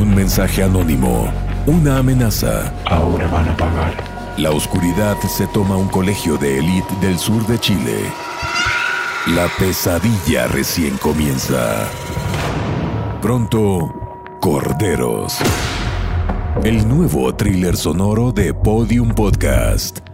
Un mensaje anónimo, una amenaza. Ahora van a pagar. La oscuridad se toma un colegio de élite del sur de Chile. La pesadilla recién comienza. Pronto, Corderos. El nuevo thriller sonoro de Podium Podcast.